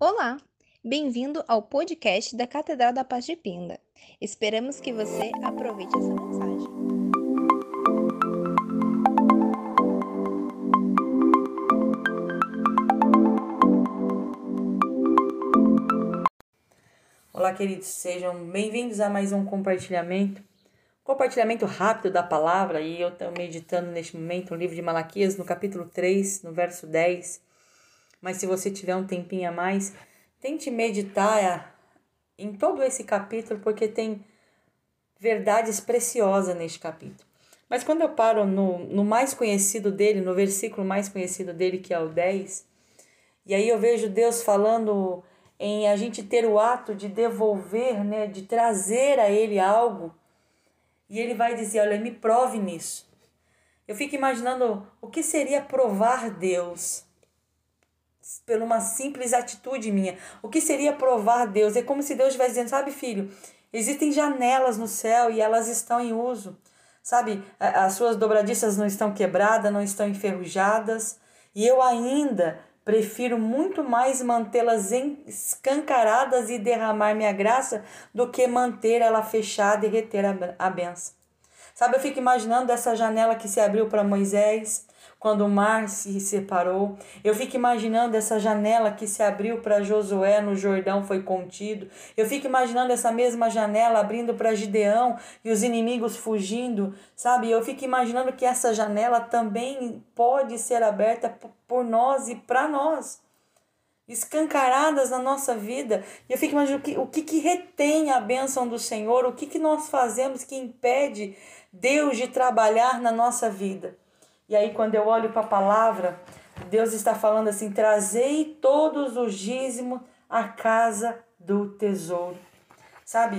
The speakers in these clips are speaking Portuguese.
Olá, bem-vindo ao podcast da Catedral da Paz de Pinda. Esperamos que você aproveite essa mensagem. Olá, queridos, sejam bem-vindos a mais um compartilhamento. Compartilhamento rápido da palavra, e eu estou meditando neste momento no livro de Malaquias, no capítulo 3, no verso 10 mas se você tiver um tempinho a mais, tente meditar em todo esse capítulo, porque tem verdades preciosas neste capítulo. Mas quando eu paro no, no mais conhecido dele, no versículo mais conhecido dele, que é o 10, e aí eu vejo Deus falando em a gente ter o ato de devolver, né, de trazer a ele algo, e ele vai dizer: Olha, me prove nisso. Eu fico imaginando o que seria provar Deus por uma simples atitude minha. O que seria provar Deus? É como se Deus estivesse dizendo, sabe, filho, existem janelas no céu e elas estão em uso. Sabe, as suas dobradiças não estão quebradas, não estão enferrujadas, e eu ainda prefiro muito mais mantê-las escancaradas e derramar minha graça do que manter ela fechada e reter a benção. Sabe, eu fico imaginando essa janela que se abriu para Moisés, quando o mar se separou. Eu fico imaginando essa janela que se abriu para Josué no Jordão foi contido. Eu fico imaginando essa mesma janela abrindo para Gideão e os inimigos fugindo, sabe? Eu fico imaginando que essa janela também pode ser aberta por nós e para nós. Escancaradas na nossa vida. E eu fico imaginando o que, o que, que retém a bênção do Senhor, o que, que nós fazemos que impede Deus de trabalhar na nossa vida. E aí, quando eu olho para a palavra, Deus está falando assim: trazei todos os dízimos à casa do tesouro. Sabe,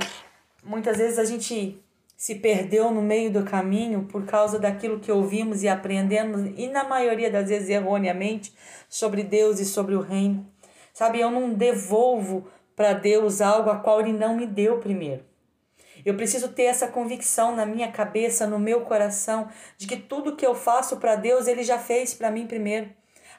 muitas vezes a gente se perdeu no meio do caminho por causa daquilo que ouvimos e aprendemos, e na maioria das vezes erroneamente, sobre Deus e sobre o reino. Sabe, eu não devolvo para Deus algo a qual Ele não me deu primeiro. Eu preciso ter essa convicção na minha cabeça, no meu coração, de que tudo que eu faço para Deus, Ele já fez para mim primeiro.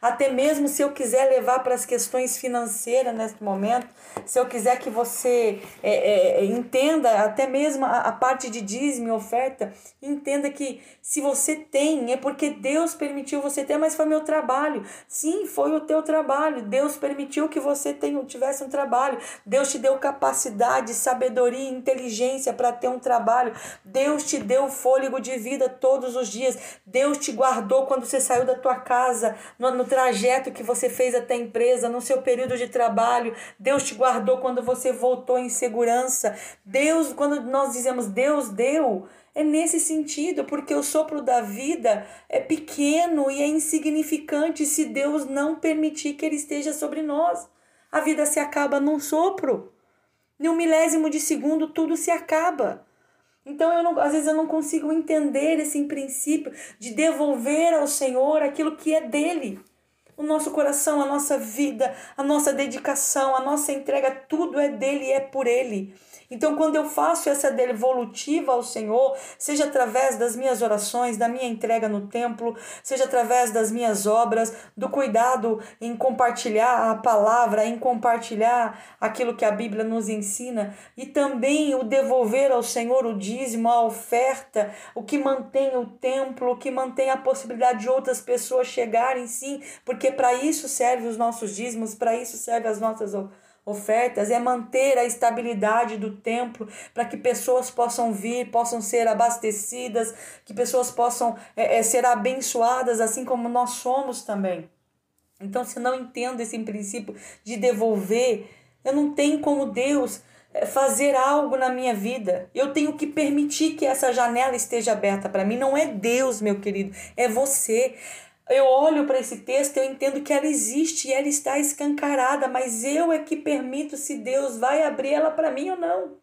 Até mesmo se eu quiser levar para as questões financeiras nesse momento, se eu quiser que você é, é, entenda até mesmo a, a parte de dízimo e oferta, entenda que se você tem, é porque Deus permitiu você ter, mas foi meu trabalho. Sim, foi o teu trabalho. Deus permitiu que você tenha, tivesse um trabalho. Deus te deu capacidade, sabedoria, inteligência para ter um trabalho. Deus te deu fôlego de vida todos os dias. Deus te guardou quando você saiu da tua casa, no, no trajeto que você fez até a empresa, no seu período de trabalho. Deus te guardou quando você voltou em segurança. Deus, quando nós dizemos Deus deu, é nesse sentido, porque o sopro da vida é pequeno e é insignificante se Deus não permitir que ele esteja sobre nós. A vida se acaba num sopro. Em um milésimo de segundo, tudo se acaba. Então, eu não, às vezes, eu não consigo entender esse princípio de devolver ao Senhor aquilo que é dele o nosso coração, a nossa vida, a nossa dedicação, a nossa entrega, tudo é dele e é por ele. Então, quando eu faço essa devolutiva ao Senhor, seja através das minhas orações, da minha entrega no templo, seja através das minhas obras, do cuidado em compartilhar a palavra, em compartilhar aquilo que a Bíblia nos ensina, e também o devolver ao Senhor o dízimo, a oferta, o que mantém o templo, o que mantém a possibilidade de outras pessoas chegarem, sim, porque para isso servem os nossos dízimos, para isso servem as nossas ofertas ofertas, é manter a estabilidade do templo para que pessoas possam vir, possam ser abastecidas, que pessoas possam é, é, ser abençoadas, assim como nós somos também. Então, se eu não entendo esse princípio de devolver, eu não tenho como Deus é, fazer algo na minha vida. Eu tenho que permitir que essa janela esteja aberta para mim. Não é Deus, meu querido, é você eu olho para esse texto, eu entendo que ela existe e ela está escancarada, mas eu é que permito se Deus vai abrir ela para mim ou não.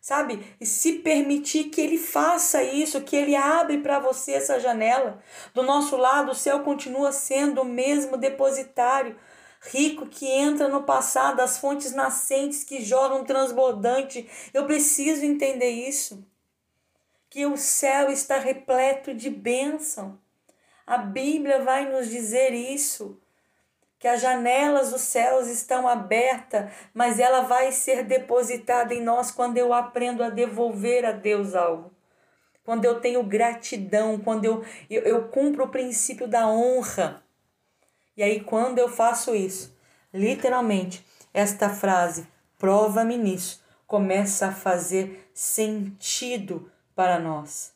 Sabe? E se permitir que ele faça isso, que ele abre para você essa janela. Do nosso lado, o céu continua sendo o mesmo depositário, rico que entra no passado, as fontes nascentes que jogam transbordante. Eu preciso entender isso. Que o céu está repleto de bênção a Bíblia vai nos dizer isso. que as janelas dos céus estão abertas, mas ela vai ser depositada em nós quando eu aprendo a devolver a Deus algo. Quando eu tenho gratidão, quando eu, eu, eu cumpro o princípio da honra. E aí, quando eu faço isso, literalmente, esta frase, prova-me nisso, começa a fazer sentido para nós.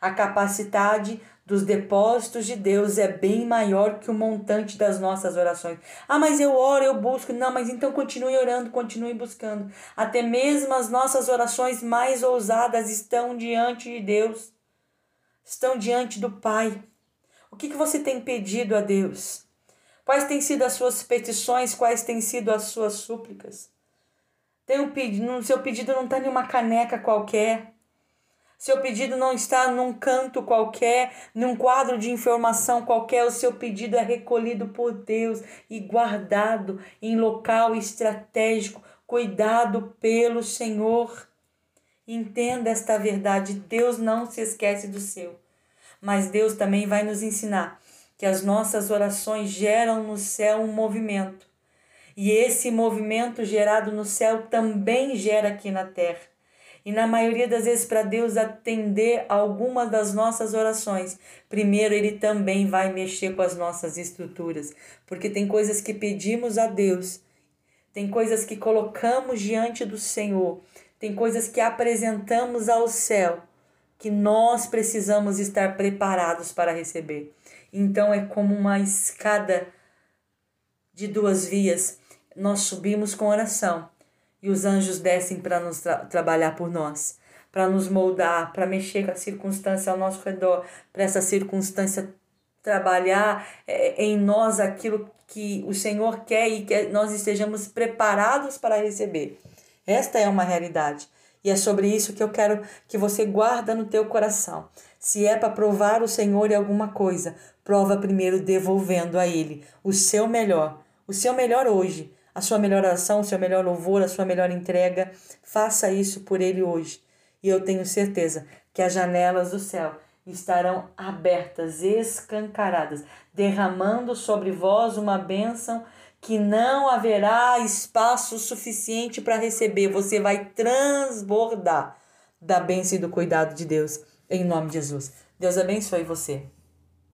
A capacidade dos depósitos de Deus é bem maior que o montante das nossas orações. Ah, mas eu oro, eu busco. Não, mas então continue orando, continue buscando. Até mesmo as nossas orações mais ousadas estão diante de Deus, estão diante do Pai. O que, que você tem pedido a Deus? Quais têm sido as suas petições? Quais têm sido as suas súplicas? Tem um pedido, no seu pedido não está nenhuma caneca qualquer. Seu pedido não está num canto qualquer, num quadro de informação qualquer. O seu pedido é recolhido por Deus e guardado em local estratégico, cuidado pelo Senhor. Entenda esta verdade: Deus não se esquece do seu. Mas Deus também vai nos ensinar que as nossas orações geram no céu um movimento. E esse movimento gerado no céu também gera aqui na terra. E na maioria das vezes, para Deus atender algumas das nossas orações, primeiro Ele também vai mexer com as nossas estruturas. Porque tem coisas que pedimos a Deus, tem coisas que colocamos diante do Senhor, tem coisas que apresentamos ao céu, que nós precisamos estar preparados para receber. Então é como uma escada de duas vias. Nós subimos com oração e os anjos descem para nos tra trabalhar por nós, para nos moldar, para mexer com a circunstância ao nosso redor, para essa circunstância trabalhar é, em nós aquilo que o Senhor quer e que nós estejamos preparados para receber. Esta é uma realidade. E é sobre isso que eu quero que você guarda no teu coração. Se é para provar o Senhor em alguma coisa, prova primeiro devolvendo a Ele o seu melhor, o seu melhor hoje, a sua melhor oração, o seu melhor louvor, a sua melhor entrega. Faça isso por Ele hoje. E eu tenho certeza que as janelas do céu estarão abertas, escancaradas, derramando sobre vós uma bênção que não haverá espaço suficiente para receber. Você vai transbordar da bênção e do cuidado de Deus. Em nome de Jesus. Deus abençoe você.